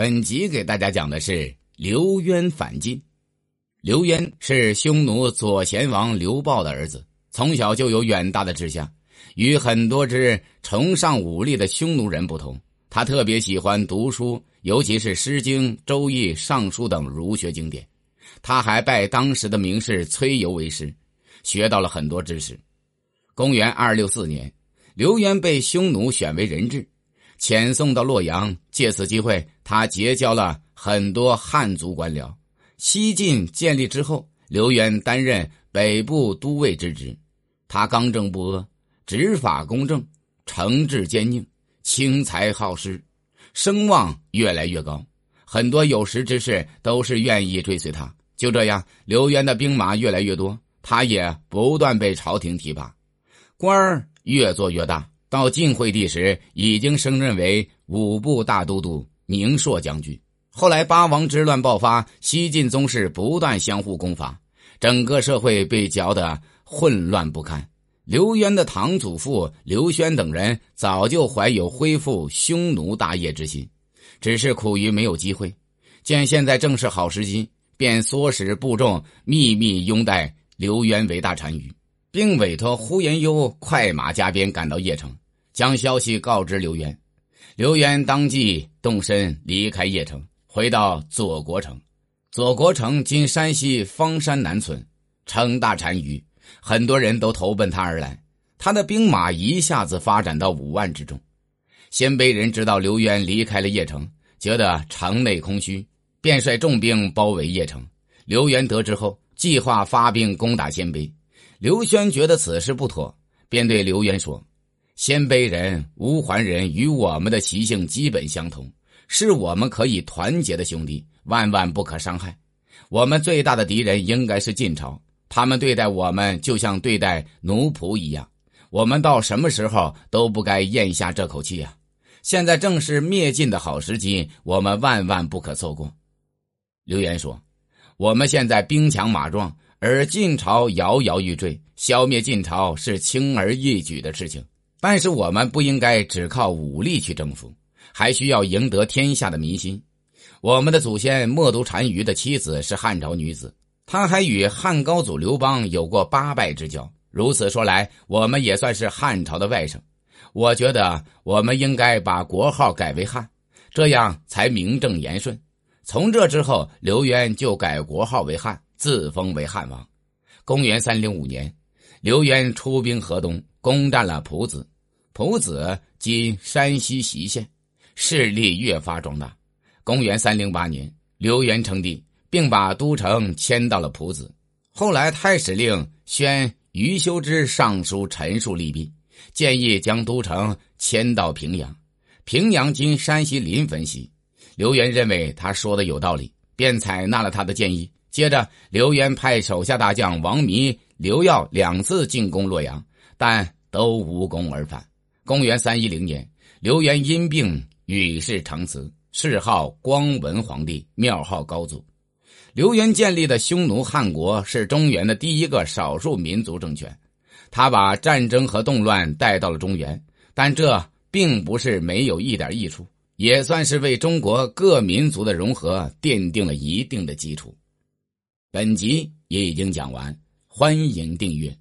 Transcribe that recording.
本集给大家讲的是刘渊反晋。刘渊是匈奴左贤王刘豹的儿子，从小就有远大的志向。与很多之崇尚武力的匈奴人不同，他特别喜欢读书，尤其是《诗经》《周易》《尚书》等儒学经典。他还拜当时的名士崔游为师，学到了很多知识。公元二六四年，刘渊被匈奴选为人质，遣送到洛阳。借此机会，他结交了很多汉族官僚。西晋建立之后，刘渊担任北部都尉之职。他刚正不阿，执法公正，惩治坚硬，轻财好施，声望越来越高。很多有识之士都是愿意追随他。就这样，刘渊的兵马越来越多，他也不断被朝廷提拔。官儿越做越大，到晋惠帝时，已经升任为五部大都督、宁朔将军。后来八王之乱爆发，西晋宗室不断相互攻伐，整个社会被搅得混乱不堪。刘渊的堂祖父刘轩等人早就怀有恢复匈奴大业之心，只是苦于没有机会。见现在正是好时机，便唆使部众秘密拥戴刘渊为大单于。并委托呼延攸快马加鞭赶到邺城，将消息告知刘渊。刘渊当即动身离开邺城，回到左国城。左国城今山西方山南村，称大单于，很多人都投奔他而来。他的兵马一下子发展到五万之众。鲜卑人知道刘渊离开了邺城，觉得城内空虚，便率重兵包围邺城。刘渊得知后，计划发兵攻打鲜卑。刘轩觉得此事不妥，便对刘渊说：“鲜卑人、乌桓人与我们的习性基本相同，是我们可以团结的兄弟，万万不可伤害。我们最大的敌人应该是晋朝，他们对待我们就像对待奴仆一样，我们到什么时候都不该咽下这口气呀！现在正是灭晋的好时机，我们万万不可错过。”刘渊说：“我们现在兵强马壮。”而晋朝摇摇欲坠，消灭晋朝是轻而易举的事情。但是我们不应该只靠武力去征服，还需要赢得天下的民心。我们的祖先冒都单于的妻子是汉朝女子，她还与汉高祖刘邦有过八拜之交。如此说来，我们也算是汉朝的外甥。我觉得我们应该把国号改为汉，这样才名正言顺。从这之后，刘渊就改国号为汉。自封为汉王。公元三零五年，刘渊出兵河东，攻占了蒲子。蒲子今山西隰县，势力越发壮大。公元三零八年，刘渊称帝，并把都城迁到了蒲子。后来，太史令宣余修之上书陈述利弊，建议将都城迁到平阳。平阳今山西临汾西。刘渊认为他说的有道理，便采纳了他的建议。接着，刘渊派手下大将王弥、刘耀两次进攻洛阳，但都无功而返。公元三一零年，刘渊因病与世长辞，谥号光文皇帝，庙号高祖。刘渊建立的匈奴汉国是中原的第一个少数民族政权，他把战争和动乱带到了中原，但这并不是没有一点益处，也算是为中国各民族的融合奠定了一定的基础。本集也已经讲完，欢迎订阅。